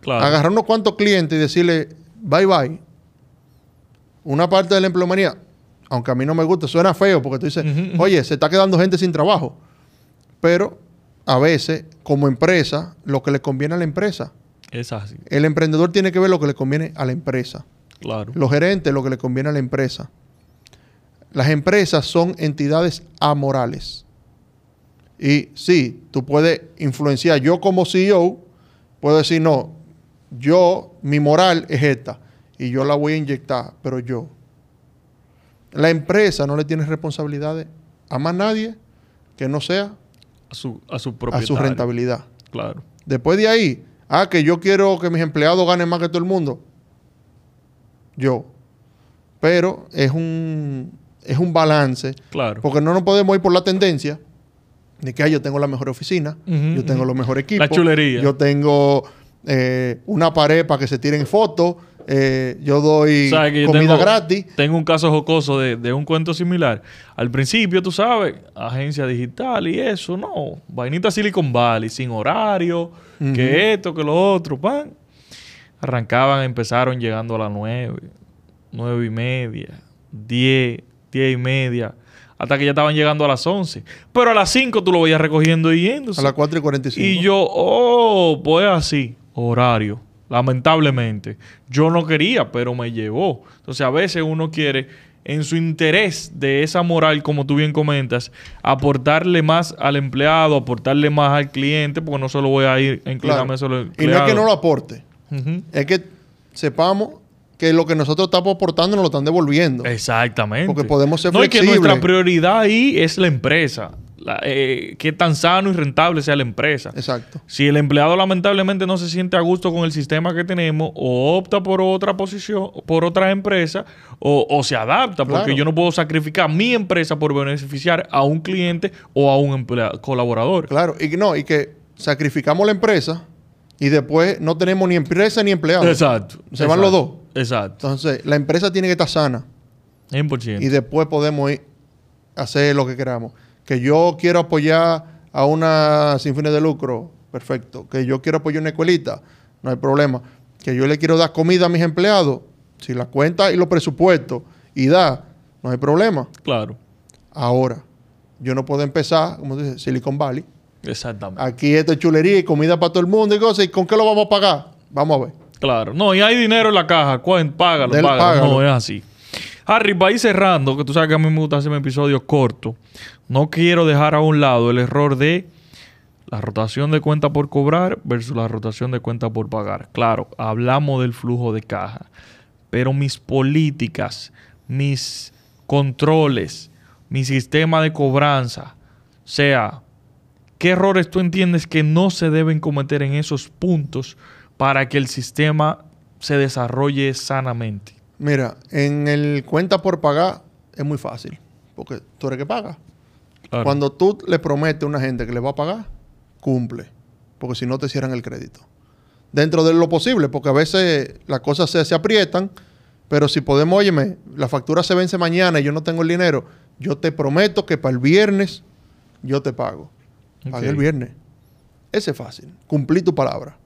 Claro. Agarrar unos cuantos clientes y decirle bye bye. Una parte de la empleomanía, aunque a mí no me gusta, suena feo porque tú dices, oye, se está quedando gente sin trabajo. Pero a veces, como empresa, lo que le conviene a la empresa. Es así. El emprendedor tiene que ver lo que le conviene a la empresa. Claro. Los gerentes, lo que le conviene a la empresa. Las empresas son entidades amorales. Y sí, tú puedes influenciar. Yo como CEO puedo decir, no, yo, mi moral es esta. Y yo la voy a inyectar, pero yo. La empresa no le tiene responsabilidades a más nadie que no sea A su, a su a su rentabilidad. Claro. Después de ahí, ah, que yo quiero que mis empleados ganen más que todo el mundo. Yo. Pero es un, es un balance. Claro. Porque no nos podemos ir por la tendencia de que ah, yo tengo la mejor oficina, yo tengo ujú. los mejores equipos. La chulería. Yo tengo eh, una pared para que se tiren fotos. eh, yo doy ¿Sabes que yo comida tengo- gratis. Tengo un caso jocoso de, de un cuento similar. Al principio, tú sabes, agencia digital y eso, no. Vainita Silicon Valley, sin horario, que esto, que lo otro, pan. Arrancaban, empezaron llegando a las nueve, nueve y media, diez, diez y media, hasta que ya estaban llegando a las once. Pero a las cinco tú lo veías recogiendo y yéndose. A las 4 y 45. Y yo, oh, pues así, horario. Lamentablemente. Yo no quería, pero me llevó. Entonces, a veces uno quiere, en su interés de esa moral, como tú bien comentas, aportarle más al empleado, aportarle más al cliente, porque no solo voy a ir inclinarme Claro. solo al Y no es que no lo aporte. Es que sepamos que lo que nosotros estamos aportando nos lo están devolviendo. Exactamente. Porque podemos ser No, y que flexibles. nuestra prioridad ahí es la empresa. La, eh, qué tan sano y rentable sea la empresa. Exacto. Si el empleado lamentablemente no se siente a gusto con el sistema que tenemos, o opta por otra posición, por otra empresa, o, o se adapta, porque Claro. yo no puedo sacrificar mi empresa por beneficiar a un cliente o a un colaborador. Claro. Y no, y que sacrificamos la empresa y después no tenemos ni empresa ni empleado. Exacto. Se van los dos. Exacto. Entonces, la empresa tiene que estar sana. 100%. y después podemos ir a hacer lo que queramos. Que yo quiero apoyar a una sin fines de lucro, perfecto. Que yo quiero apoyar una escuelita, no hay problema. Que yo le quiero dar comida a mis empleados, si la cuenta y los presupuestos y da, no hay problema. Claro. Ahora, yo no puedo empezar, como dice, Silicon Valley. Exactamente. Aquí esto es chulería y comida para todo el mundo y cosas. ¿Y con qué lo vamos a pagar? Vamos a ver. Claro. No, y hay dinero en la caja. Págalo, págalo. págalo. No, es así. Harry, para ir cerrando, que tú sabes que a mí me gusta hacer episodios cortos, no quiero dejar a un lado el error de la rotación de cuenta por cobrar versus la rotación de cuenta por pagar. Claro, hablamos del flujo de caja, pero mis políticas, mis controles, mi sistema de cobranza, sea, ¿qué errores tú entiendes que no se deben cometer en esos puntos para que el sistema se desarrolle sanamente? Mira, en el cuenta por pagar es muy fácil, porque tú eres que paga. Claro. Cuando tú le prometes a una gente que le va a pagar, cumple, porque si no te cierran el crédito. Dentro de lo posible, porque a veces las cosas se, se aprietan, pero si podemos, óyeme, la factura se vence mañana y yo no tengo el dinero, yo te prometo que para el viernes yo te pago. Pagué el viernes. Ese es fácil, cumplí tu palabra.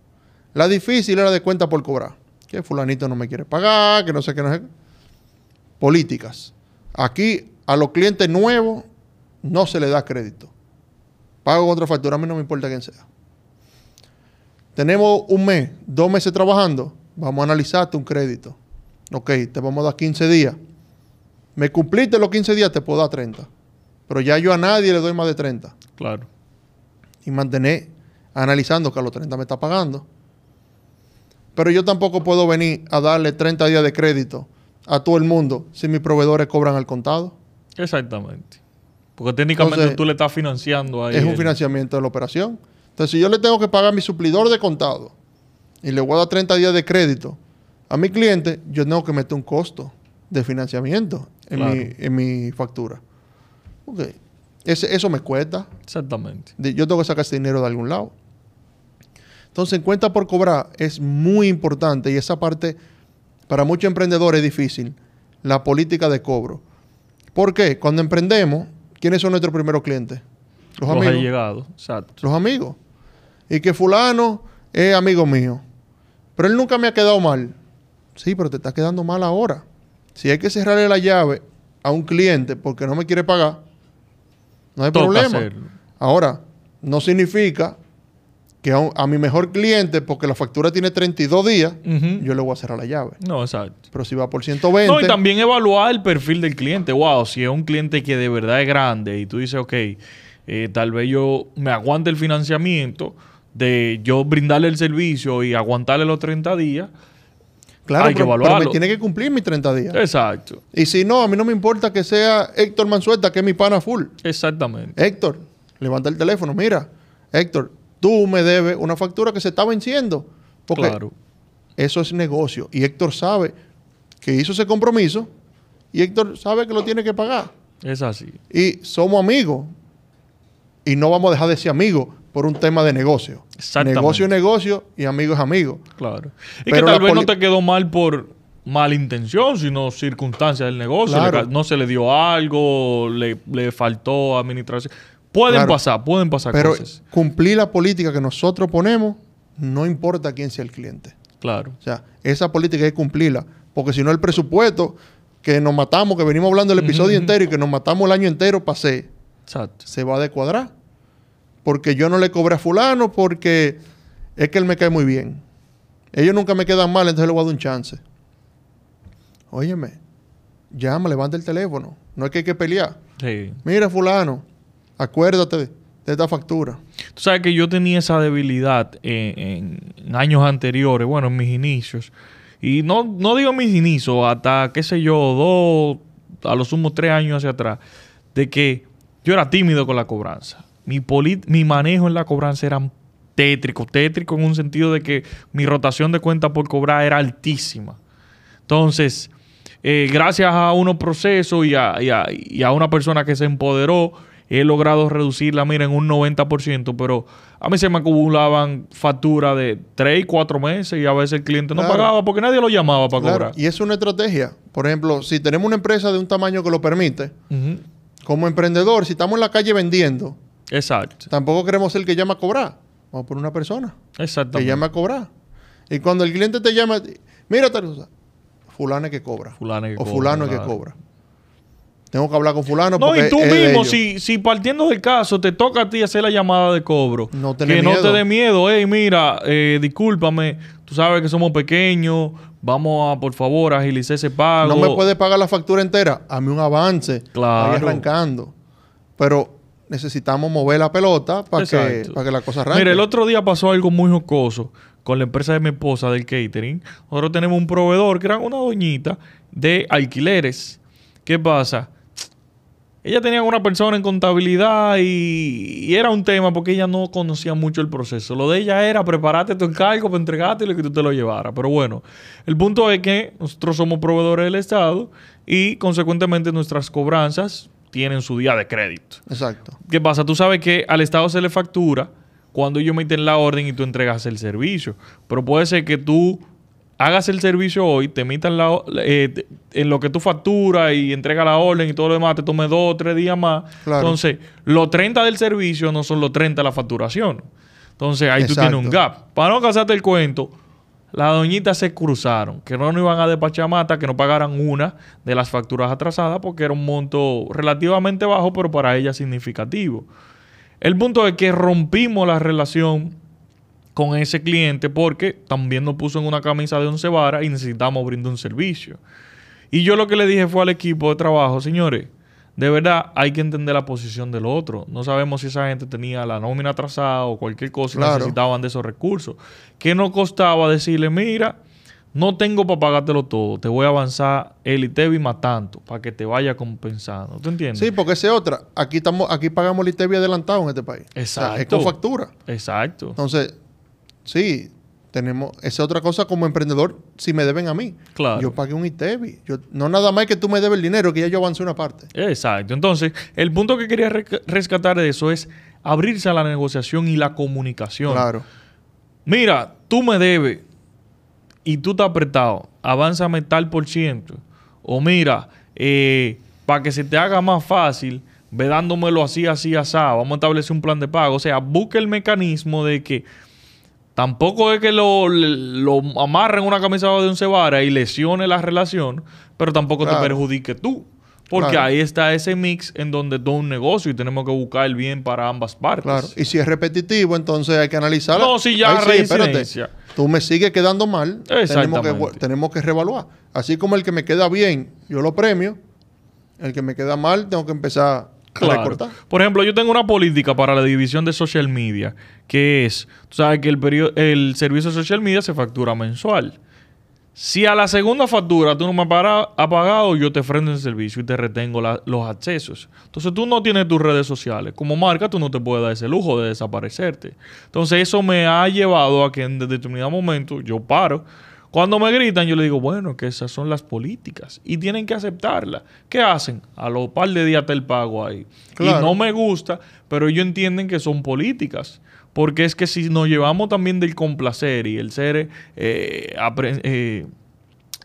La difícil era de cuenta por cobrar. Que fulanito no me quiere pagar, que no sé qué, no sé qué. Políticas. Aquí a los clientes nuevos no se le da crédito. Pago contra factura, a mí no me importa quién sea. Tenemos un mes, dos meses trabajando, vamos a analizarte un crédito. Ok, te vamos a dar 15 días. Me cumpliste los 15 días, te puedo dar 30. Pero ya yo a nadie le doy más de 30 Claro. Y mantener analizando que a los 30 me está pagando. Pero yo tampoco puedo venir a darle 30 días de crédito a todo el mundo si mis proveedores cobran al contado. Exactamente. Porque técnicamente Entonces, tú le estás financiando ahí. es un el- financiamiento de la operación. Entonces, si yo le tengo que pagar a mi suplidor de contado y le voy a dar 30 días de crédito a mi cliente, yo tengo que meter un costo de financiamiento en, Claro. mi, en mi factura. Ok. Ese- eso me cuesta. Exactamente. De- yo tengo que sacar ese dinero de algún lado. Entonces, en cuenta por cobrar es muy importante y esa parte para muchos emprendedores es difícil, la política de cobro. ¿Por qué? Cuando emprendemos, ¿quiénes son nuestros primeros clientes? Los, Los amigos. allegados. Exacto. Los amigos. Y que fulano es amigo mío. Pero él nunca me ha quedado mal. Sí, pero te está quedando mal ahora. Si hay que cerrarle la llave a un cliente porque no me quiere pagar, no hay Toca problema. hacerlo. Ahora, no significa que a, un- a mi mejor cliente, porque la factura tiene 32 días, yo le voy a cerrar la llave. No, exacto. Pero si va por 120, No, y también evaluar el perfil del cliente. Wow, si es un cliente que de verdad es grande y tú dices, ok, eh, tal vez yo me aguante el financiamiento de yo brindarle el servicio y aguantarle los 30 días. Claro, hay que pero, me tiene que cumplir mis 30 días. Exacto. Y si no, a mí no me importa que sea Héctor Mansueta, que es mi pana full. Exactamente. Héctor, levanta el teléfono. Mira, Héctor, tú me debes una factura que se está venciendo. Porque Claro. eso es negocio. Y Héctor sabe que hizo ese compromiso y Héctor sabe que lo tiene que pagar. Es así. Y somos amigos. Y no vamos a dejar de ser amigos por un tema de negocio. Negocio es negocio y amigo es amigo. Claro. Y Pero que tal vez no te quedó mal por mala intención, sino circunstancias del negocio. Claro. Le ca- no se le dio algo, le, le faltó administración. Pueden Claro. pasar, pueden pasar Pero cosas. cumplir la política que nosotros ponemos, no importa quién sea el cliente. Claro. O sea, esa política hay que cumplirla. Porque si no, el presupuesto que nos matamos, que venimos hablando el episodio entero y que nos matamos el año entero, pasé, Exacto. se va a descuadrar. Porque yo no le cobré a fulano porque es que él me cae muy bien. Ellos nunca me quedan mal, entonces le voy a dar un chance. Óyeme, llama, levanta el teléfono. No es que hay que pelear. Sí. Mira, fulano, acuérdate de, de esta factura. Tú sabes que yo tenía esa debilidad en, en años anteriores, bueno, en mis inicios. Y no, no digo mis inicios, hasta, qué sé yo, dos, a lo sumo tres años hacia atrás, de que yo era tímido con la cobranza. Mi, poli- mi manejo en la cobranza era tétrico, tétrico en un sentido de que mi rotación de cuenta por cobrar era altísima. Entonces, eh, gracias a unos procesos y a, y a- y a una persona que se empoderó he logrado reducirla, mira, en un 90%, pero a mí se me acumulaban facturas de 3 y 4 meses y a veces el cliente no Claro. pagaba porque nadie lo llamaba para Claro, cobrar. Y es una estrategia. Por ejemplo, si tenemos una empresa de un tamaño que lo permite, como emprendedor, si estamos en la calle vendiendo, Exacto, tampoco queremos ser el que llama a cobrar. Vamos por una persona que exactamente. llama a cobrar. Y cuando el cliente te llama, mira tal cosa, fulano es que cobra. Fulano es que o cobra, fulano es que claro. cobra. Tengo que hablar con fulano No, porque y tú es mismo, si, si partiendo del caso te toca a ti hacer la llamada de cobro, No que no te dé miedo, hey, mira, eh, discúlpame, tú sabes que somos pequeños, vamos a, por favor, agilizar ese pago. No me puede pagar la factura entera. Hazme un avance. Claro. Vaya arrancando. Pero necesitamos mover la pelota para que, para que la cosa arranque. Mira, el otro día pasó algo muy jocoso con la empresa de mi esposa del catering. Nosotros tenemos un proveedor que era una doñita de alquileres. ¿Qué pasa? Ella tenía una persona en contabilidad y, y era un tema porque ella no conocía mucho el proceso. Lo de ella era prepararte tu encargo para entregarte y que tú te lo llevaras. Pero bueno, el punto es que nosotros somos proveedores del Estado y consecuentemente nuestras cobranzas tienen su día de crédito. Exacto. ¿Qué pasa? Tú sabes que al Estado se le factura cuando ellos emiten la orden y tú entregas el servicio. Pero puede ser que tú hagas el servicio hoy, te emitan la, eh, en lo que tú facturas y entregas la orden y todo lo demás, te tome dos o tres días más. Claro. Entonces, los 30 del servicio no son los 30 de la facturación. Entonces, ahí tú tienes un gap. Para no casarte el cuento, las doñitas se cruzaron, que no nos iban a despachar mata, que no pagaran una de las facturas atrasadas porque era un monto relativamente bajo, pero para ellas significativo. El punto es que rompimos la relación con ese cliente porque también nos puso en una camisa de once varas y necesitamos brindar un servicio. Y yo lo que le dije fue al equipo de trabajo, señores, de verdad hay que entender la posición del otro. No sabemos si esa gente tenía la nómina atrasada o cualquier cosa y Claro. necesitaban de esos recursos. ¿Qué nos costaba decirle, mira, no tengo para pagártelo todo, te voy a avanzar el ITEVI más tanto para que te vaya compensando? ¿Tú entiendes? Sí, porque esa es otra. Aquí estamos, aquí pagamos el ITEVI adelantado en este país. O sea, es Exacto. con factura. Exacto. Entonces, sí, tenemos. Esa es otra cosa como emprendedor, si me deben a mí. Claro. Yo pagué un ITEVI. Yo, no nada más que tú me debes el dinero, que ya yo avancé una parte. Exacto. Entonces, el punto que quería rescatar de eso es abrirse a la negociación y la comunicación. Claro. Mira, tú me debes y tú estás apretado, avánzame tal por ciento. O mira, para que se te haga más fácil, ve dándomelo así, así, así. Vamos a establecer un plan de pago. O sea, busca el mecanismo de que tampoco es que lo, lo amarren una camisa de once varas y lesione la relación, pero tampoco Claro. te perjudique tú. Porque Claro. ahí está ese mix en donde todo un negocio y tenemos que buscar el bien para ambas partes. Claro. Y si es repetitivo, entonces hay que analizarlo. No, si ya reincidencia. Tú me sigues quedando mal. Tenemos que, tenemos que reevaluar. Así como el que me queda bien, yo lo premio. El que me queda mal, tengo que empezar Claro. recortar. Por ejemplo, yo tengo una política para la división de social media, que es, tú sabes que el, perio- el servicio de social media se factura mensual. Si a la segunda factura tú no me has pagado, yo te freno el servicio y te retengo la- los accesos. Entonces tú no tienes tus redes sociales. Como marca, tú no te puedes dar ese lujo de desaparecerte. Entonces eso me ha llevado a que en determinado momento yo paro. Cuando me gritan, yo le digo, bueno, que esas son las políticas y tienen que aceptarlas. ¿Qué hacen? A los par de días te el pago ahí. Claro. Y no me gusta, pero ellos entienden que son políticas. Porque es que si nos llevamos también del complacer y el ser, eh, eh,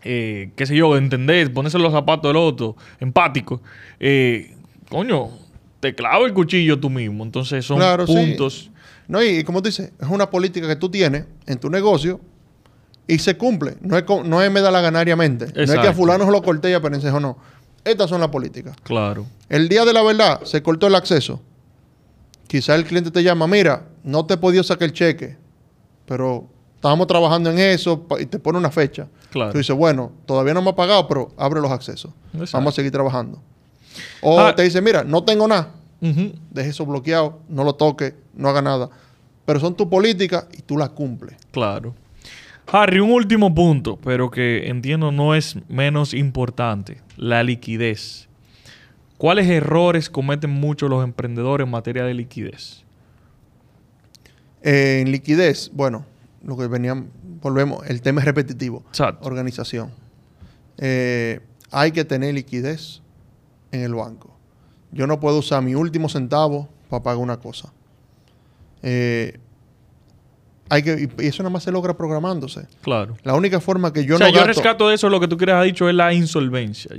eh, qué sé yo, entender, ponerse los zapatos del otro, empático, eh, coño, te clava el cuchillo tú mismo. Entonces son Claro, sí. puntos. No, y, y como tú dices, es una política que tú tienes en tu negocio y se cumple. No es, no es me da la ganariamente. No es que a Exacto. fulano se lo corté y a Perencejo no. Estas son las políticas. Claro. El día de la verdad se cortó el acceso. Quizá el cliente te llama, mira, no te he podido sacar el cheque, pero estábamos trabajando en eso y te pone una fecha. Claro. Tú dices, bueno, todavía no me ha pagado, pero abre los accesos. Exacto. Vamos a seguir trabajando. O Ah. te dice, mira, no tengo nada, deje eso bloqueado, no lo toque, no haga nada. Pero son tus políticas y tú las cumples. Claro. Harry, un último punto, pero que entiendo no es menos importante, la liquidez. ¿Cuáles errores cometen muchos los emprendedores en materia de liquidez? Eh, en liquidez, bueno, lo que venían, volvemos, el tema es repetitivo. Exacto. Organización. Eh, hay que tener liquidez en el banco. yo no puedo usar mi último centavo para pagar una cosa. Eh, hay que, y eso nada más se logra programándose. Claro. La única forma que yo o sea, no yo rescato de eso, lo que tú quieres ha dicho es la insolvencia.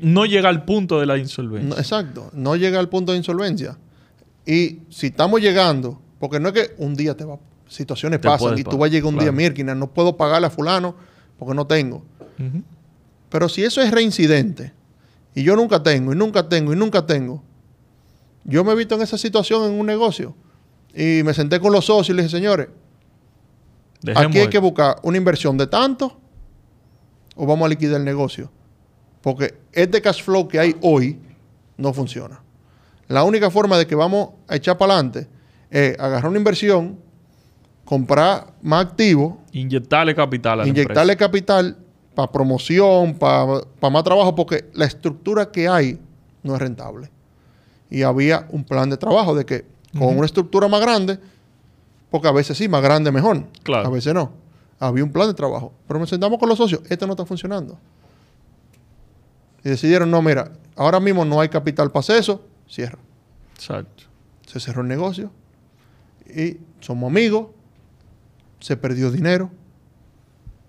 No llega al punto de la insolvencia. No, exacto, no llega al punto de insolvencia. Y si estamos llegando, porque no es que un día te va, situaciones Te pasan y tú vas a llegar un claro. día, Mirkina, no puedo pagarle a fulano porque no tengo. Pero si eso es reincidente y yo nunca tengo y nunca tengo y nunca tengo, yo me he visto en esa situación en un negocio y me senté con los socios y les dije, señores, Dejemos aquí hay que buscar una inversión de tanto o vamos a liquidar el negocio. Porque este cash flow que hay hoy no funciona. La única forma de que vamos a echar para adelante es agarrar una inversión, comprar más activos, Inyectarle capital a la inyectarle capital para promoción, para más trabajo, porque la estructura que hay no es rentable. Y había un plan de trabajo de que con una estructura más grande, porque a veces sí, más grande mejor, Claro. a veces no. Había un plan de trabajo. Pero nos sentamos con los socios, este no está funcionando. Y decidieron, no, mira, ahora mismo no hay capital para hacer eso, cierra. Exacto. Se cerró el negocio y somos amigos, se perdió dinero.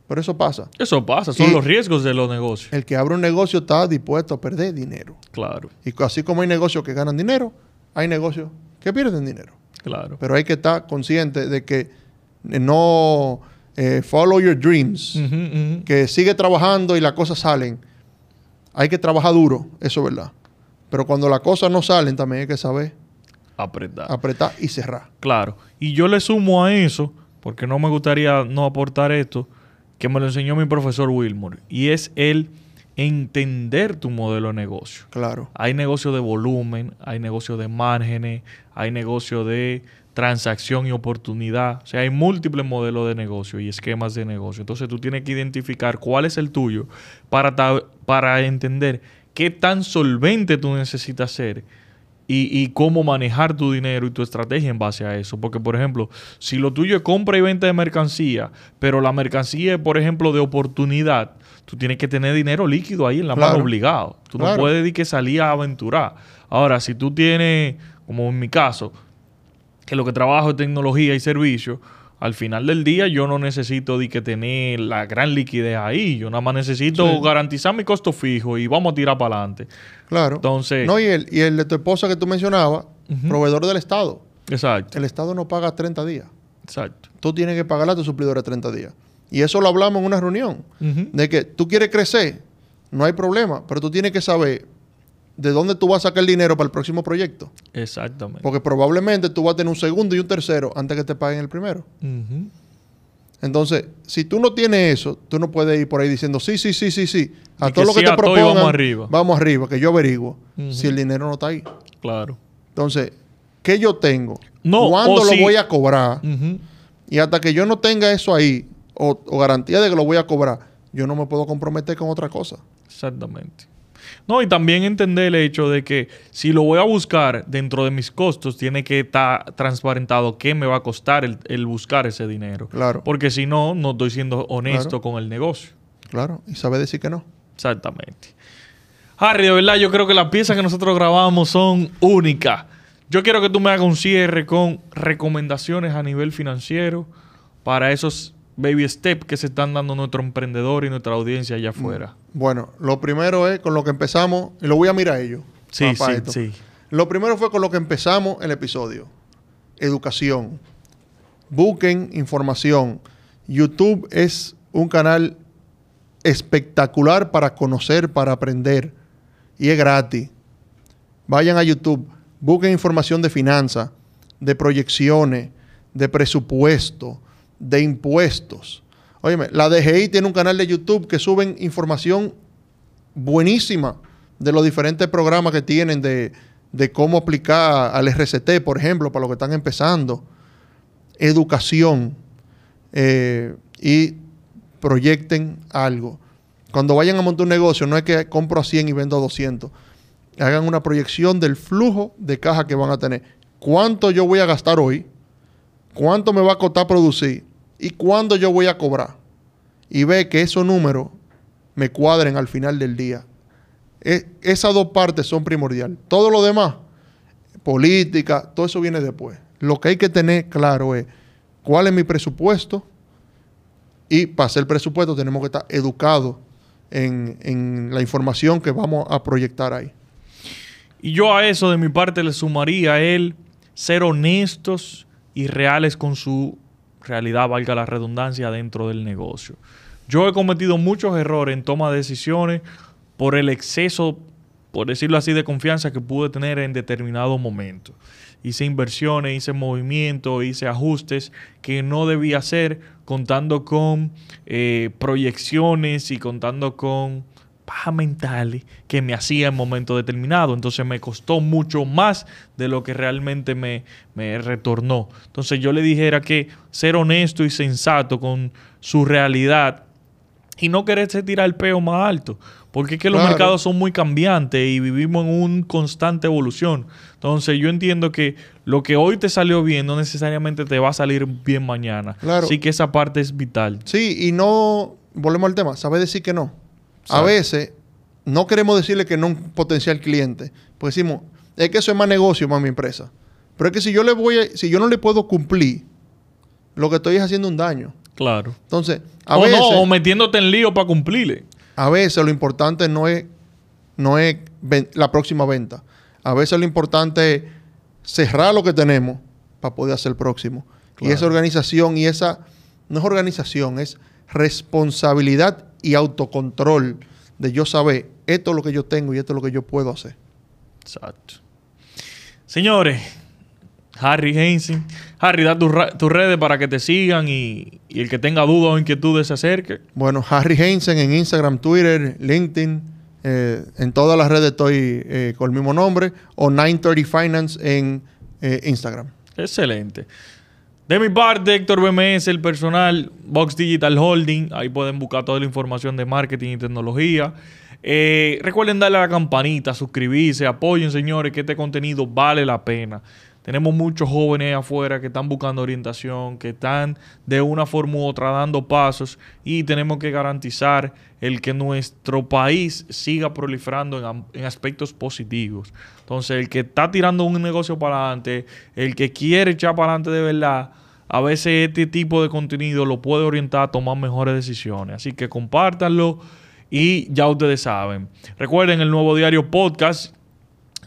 Pero eso pasa. Eso pasa, son Y- los riesgos de los negocios. El que abre un negocio está dispuesto a perder dinero. Claro, Y así como hay negocios que ganan dinero, hay negocios que pierden dinero. claro. Pero hay que estar consciente de que eh, no eh, follow your dreams, que sigue trabajando y las cosas salen. Hay que trabajar duro, eso es verdad. Pero cuando las cosas no salen, también hay que saber Apretar. apretar y cerrar. Claro. Y yo le sumo a eso, porque no me gustaría no aportar esto, que me lo enseñó mi profesor Wilmore, y es el entender tu modelo de negocio. Claro. Hay negocio de volumen, hay negocio de márgenes, hay negocio de transacción y oportunidad. O sea, hay múltiples modelos de negocio y esquemas de negocio. Entonces tú tienes que identificar cuál es el tuyo para, para entender qué tan solvente tú necesitas ser y, y cómo manejar tu dinero y tu estrategia en base a eso. Porque, por ejemplo, si lo tuyo es compra y venta de mercancía, pero la mercancía es, por ejemplo, de oportunidad, tú tienes que tener dinero líquido ahí en la Claro. mano obligado. Tú no puedes decir que salir a aventurar. Ahora, si tú tienes, como en mi caso, que lo que trabajo es tecnología y servicio, al final del día yo no necesito de que tener la gran liquidez ahí. Yo nada más necesito Sí. garantizar mi costo fijo y vamos a tirar para adelante. Claro. Entonces- No, y el, y el de tu esposa que tú mencionabas, proveedor del Estado. Exacto, El Estado no paga 30 días. exacto. Tú tienes que pagarle a tu suplidor a 30 días. Y eso lo hablamos en una reunión. De que tú quieres crecer, no hay problema, pero tú tienes que saber de dónde tú vas a sacar el dinero para el próximo proyecto. Exactamente. Porque probablemente tú vas a tener un segundo y un tercero antes que te paguen el primero. Entonces, si tú no tienes eso, tú no puedes ir por ahí diciendo sí, sí, sí, sí, sí. A Y todo que lo que sí te propongan. vamos arriba. Vamos arriba, que yo averiguo si el dinero no está ahí. Claro. Entonces, ¿qué yo tengo? No, ¿Cuándo lo si- voy a cobrar? Y hasta que yo no tenga eso ahí, o, o garantía de que lo voy a cobrar, yo no me puedo comprometer con otra cosa. Exactamente. No, y también entender el hecho de que si lo voy a buscar dentro de mis costos, tiene que estar transparentado qué me va a costar el, el buscar ese dinero. Claro. Porque si no, no estoy siendo honesto Claro. con el negocio. Claro. Y sabe decir que no. Exactamente. Harry, de verdad, yo creo que las piezas que nosotros grabamos son únicas. Yo quiero que tú me hagas un cierre con recomendaciones a nivel financiero para esos baby steps que se están dando nuestro emprendedor y nuestra audiencia allá afuera. Bueno, lo primero es con lo que empezamos, y lo voy a mirar a ellos. Sí, sí, esto. sí. Lo primero fue con lo que empezamos el episodio. Educación. Busquen información. YouTube es un canal espectacular para conocer, para aprender. Y es gratis. Vayan a YouTube, busquen información de finanzas, de proyecciones, de presupuesto, de impuestos. Óyeme, la DGI tiene un canal de YouTube que suben información buenísima de los diferentes programas que tienen de, de cómo aplicar al RCT, por ejemplo, para los que están empezando. Educación. eh, y proyecten algo. Cuando vayan a montar un negocio, no es que compro a 100 y vendo a 200. Hagan una proyección del flujo de caja que van a tener. ¿Cuánto yo voy a gastar hoy? ¿Cuánto me va a costar producir? ¿Y cuándo yo voy a cobrar? Y ve que esos números me cuadren al final del día. E- esas dos partes son primordiales. Todo lo demás, política, todo eso viene después. Lo que hay que tener claro es cuál es mi presupuesto y para hacer presupuesto tenemos que estar educados en, en la información que vamos a proyectar ahí. Y yo a eso de mi parte le sumaría el ser honestos y reales con su realidad, valga la redundancia, dentro del negocio. Yo he cometido muchos errores en toma de decisiones por el exceso, por decirlo así, de confianza que pude tener en determinado momento. Hice inversiones, hice movimientos, hice ajustes que no debía hacer contando con eh, proyecciones y contando con pajas mentales que me hacía en momento determinado. Entonces me costó mucho más de lo que realmente me, me retornó. Entonces yo le dijera que ser honesto y sensato con su realidad y no quererse tirar el peo más alto. Porque es que los Claro. mercados son muy cambiantes y vivimos en una constante evolución. Entonces yo entiendo que lo que hoy te salió bien no necesariamente te va a salir bien mañana. Claro. Así que esa parte es vital. Sí, y no, volvemos al tema, sabe decir que no. A veces no queremos decirle que no a un potencial cliente, pues decimos, es que eso es más negocio para mi empresa. Pero es que si yo le voy a- si yo no le puedo cumplir, lo que estoy es haciendo un daño. Claro. Entonces, a o veces, no, o metiéndote en lío para cumplirle. a veces lo importante no es, no es la próxima venta. A veces lo importante es cerrar lo que tenemos para poder hacer el próximo. Y esa organización y esa, no es organización, es responsabilidad y autocontrol de yo saber esto es lo que yo tengo y esto es lo que yo puedo hacer. Exacto. Señores, Harry Hensing. Harry, da tus tus redes para que te sigan y, y el que tenga dudas o inquietudes se acerque. Bueno, Harry Heinzen en Instagram, Twitter, LinkedIn, eh, en todas las redes estoy eh, con el mismo nombre, o 930 Finance en eh, Instagram. Excelente. De mi parte, Héctor BMS, el personal, Box Digital Holding. Ahí pueden buscar toda la información de marketing y tecnología. Eh, recuerden darle a la campanita, suscribirse, apoyen, señores, que este contenido vale la pena. Tenemos muchos jóvenes afuera que están buscando orientación, que están de una forma u otra dando pasos y tenemos que garantizar el que nuestro país siga proliferando en, en aspectos positivos. Entonces, el que está tirando un negocio para adelante, el que quiere echar para adelante de verdad, a veces este tipo de contenido lo puede orientar a tomar mejores decisiones. Así que compártanlo y ya ustedes saben. Recuerden el nuevo diario podcast.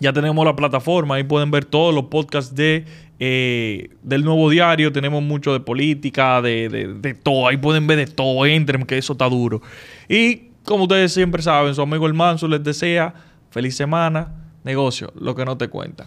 Ya tenemos la plataforma, ahí pueden ver todos los podcasts de, eh, del nuevo diario. Tenemos mucho de política, de, de- de todo. Ahí pueden ver de todo. Entren, que eso está duro. Y como ustedes siempre saben, su amigo el Manso les desea feliz semana, negocio, lo que no te cuentan.